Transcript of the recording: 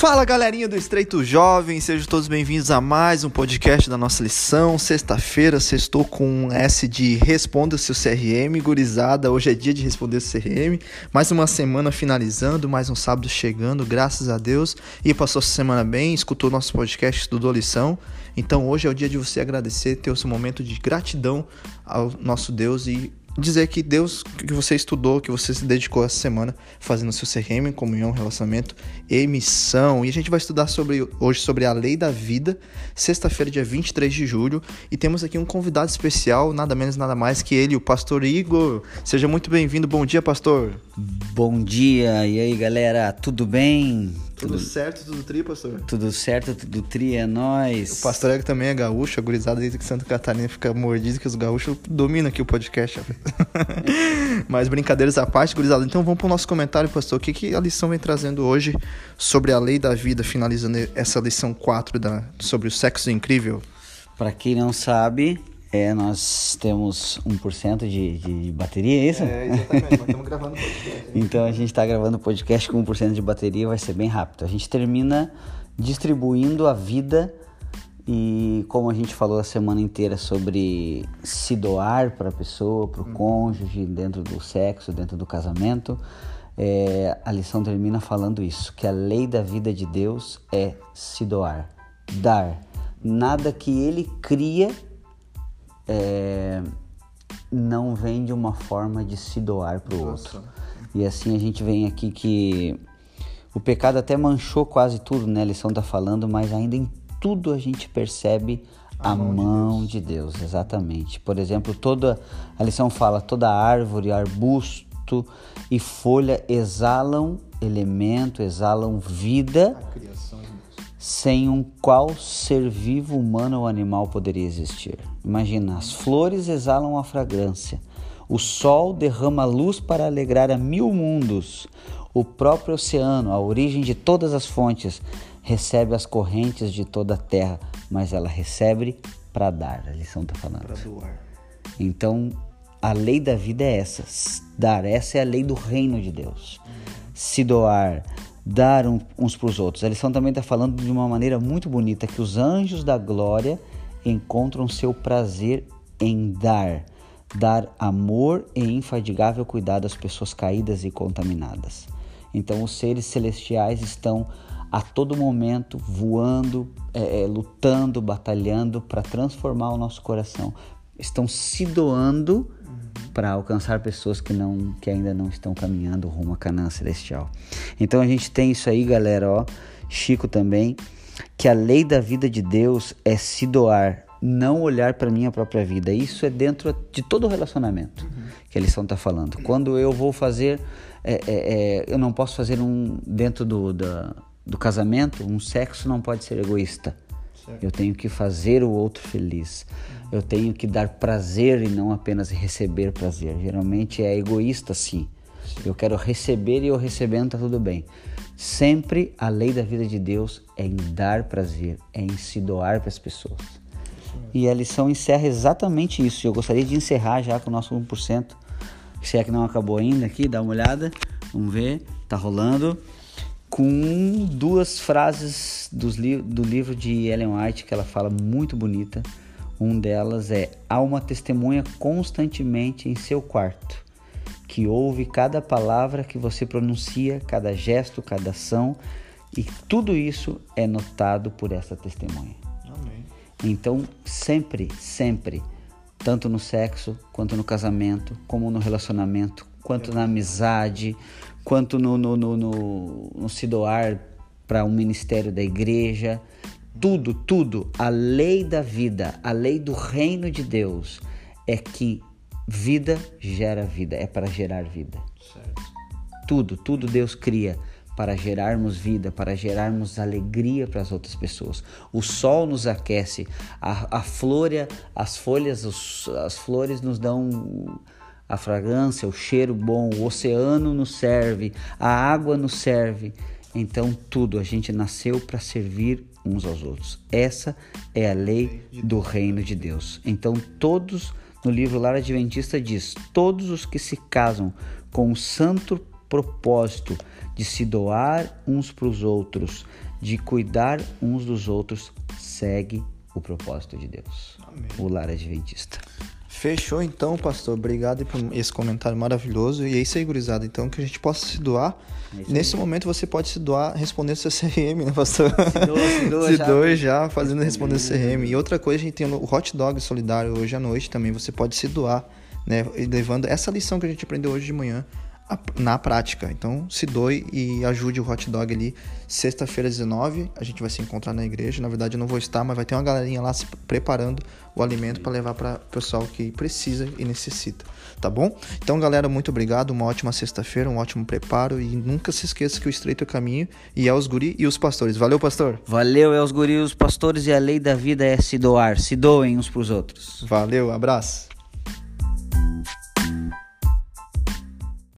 Fala galerinha do Estreito Jovem, sejam todos bem-vindos a mais um podcast da nossa lição. Sexta-feira, sextou com um S de Responda seu CRM, gurizada. Hoje é dia de responder seu CRM. Mais uma semana finalizando, mais um sábado chegando, graças a Deus. E passou essa semana bem, escutou nosso podcast, estudou lição. Então hoje é o dia de você agradecer, ter o seu momento de gratidão ao nosso Deus e dizer que Deus que você estudou, que você se dedicou essa semana fazendo seu CRM, comunhão, relacionamento e missão. E a gente vai estudar sobre hoje sobre a lei da vida, sexta-feira, dia 23 de julho, e temos aqui um convidado especial, nada menos nada mais que ele, o pastor Igor. Seja muito bem-vindo. Bom dia, pastor. Bom dia. E aí, galera, tudo bem? Tudo, tudo certo, tudo tri, pastor? Tudo certo, tudo tri, é nóis. O pastor Ego também é gaúcho, a gurizada desde que Santa Catarina fica mordido que os gaúchos dominam aqui o podcast. Mas brincadeiras à parte, gurizada. Então vamos para o nosso comentário, pastor. O que, que a lição vem trazendo hoje sobre a lei da vida, finalizando essa lição 4 da, sobre o sexo incrível? Para quem não sabe, é, nós temos 1% de, de, bateria, é isso? É, exatamente, nós estamos gravando podcast. então a gente está gravando o podcast com 1% de bateria, vai ser bem rápido. A gente termina distribuindo a vida e como a gente falou a semana inteira sobre se doar para a pessoa, para o uhum. cônjuge, dentro do sexo, dentro do casamento, é, a lição termina falando isso, que a lei da vida de Deus é se doar, dar. Nada que ele cria é, não vem de uma forma de se doar para o outro. E assim a gente vem aqui que o pecado até manchou quase tudo, né? A lição está falando, mas ainda em tudo a gente percebe a, a mão, mão de, Deus. de, Deus. exatamente. Por exemplo, toda a lição fala toda árvore, arbusto e folha exalam elemento, exalam vida. A criação sem um qual ser vivo, humano ou animal poderia existir. Imagina, as flores exalam a fragrância, o sol derrama luz para alegrar a mil mundos, o próprio oceano, a origem de todas as fontes, recebe as correntes de toda a terra, mas ela recebe para dar. A lição está falando. Para doar. Então, a lei da vida é essa: dar. Essa é a lei do reino de Deus. Se doar, dar uns para os outros. A lição também está falando de uma maneira muito bonita que os anjos da glória encontram seu prazer em dar, dar amor e infadigável cuidado às pessoas caídas e contaminadas. Então, os seres celestiais estão a todo momento voando, é, é, lutando, batalhando para transformar o nosso coração. Estão se doando para alcançar pessoas que não que ainda não estão caminhando rumo à Canaã celestial. Então a gente tem isso aí, galera, ó, Chico também, que a lei da vida de Deus é se doar, não olhar para minha própria vida. Isso é dentro de todo relacionamento uhum. que a lição está falando. Quando eu vou fazer, é, é, é, eu não posso fazer um dentro do, da, do casamento, um sexo não pode ser egoísta. Certo. Eu tenho que fazer o outro feliz. Eu tenho que dar prazer e não apenas receber prazer. Geralmente é egoísta sim. Eu quero receber e eu recebendo tá tudo bem. Sempre a lei da vida de Deus é em dar prazer, é em se doar para as pessoas. E a lição encerra exatamente isso. Eu gostaria de encerrar já com o nosso 1%. Se é que não acabou ainda aqui, dá uma olhada. Vamos ver, tá rolando com duas frases li do livro de Ellen White que ela fala muito bonita. Um delas é: há uma testemunha constantemente em seu quarto que ouve cada palavra que você pronuncia, cada gesto, cada ação, e tudo isso é notado por essa testemunha. Amém. Então, sempre, sempre, tanto no sexo, quanto no casamento, como no relacionamento, quanto na amizade, quanto no, no, no, no, no se doar para um ministério da igreja. Tudo, tudo, a lei da vida, a lei do reino de Deus é que vida gera vida, é para gerar vida. Certo. Tudo, tudo Deus cria para gerarmos vida, para gerarmos alegria para as outras pessoas. O sol nos aquece, a, a flor, as folhas, os, as flores nos dão a fragrância, o cheiro bom, o oceano nos serve, a água nos serve. Então, tudo, a gente nasceu para servir uns aos outros. Essa é a lei do reino de Deus. Então, todos, no livro Lar Adventista diz: todos os que se casam com o santo propósito de se doar uns para os outros, de cuidar uns dos outros segue o propósito de Deus. Amém. O lar adventista. Fechou então, pastor. Obrigado por esse comentário maravilhoso. E é isso aí, gurizada. Então, que a gente possa se doar. É Nesse momento, você pode se doar respondendo seu CRM, né, pastor? Se doa, se doa, se já, doa já, fazendo responder o CRM. E outra coisa, a gente tem o Hot Dog Solidário hoje à noite também. Você pode se doar, né? Levando essa lição que a gente aprendeu hoje de manhã na prática. Então, se doe e ajude o hot dog ali. Sexta-feira, 19, a gente vai se encontrar na igreja. Na verdade, eu não vou estar, mas vai ter uma galerinha lá se preparando o alimento para levar para o pessoal que precisa e necessita. Tá bom? Então, galera, muito obrigado. Uma ótima sexta-feira, um ótimo preparo. E nunca se esqueça que o estreito é o caminho e é os guri e os pastores. Valeu, pastor. Valeu, é os guri e os pastores. E a lei da vida é se doar. Se doem uns para os outros. Valeu, abraço.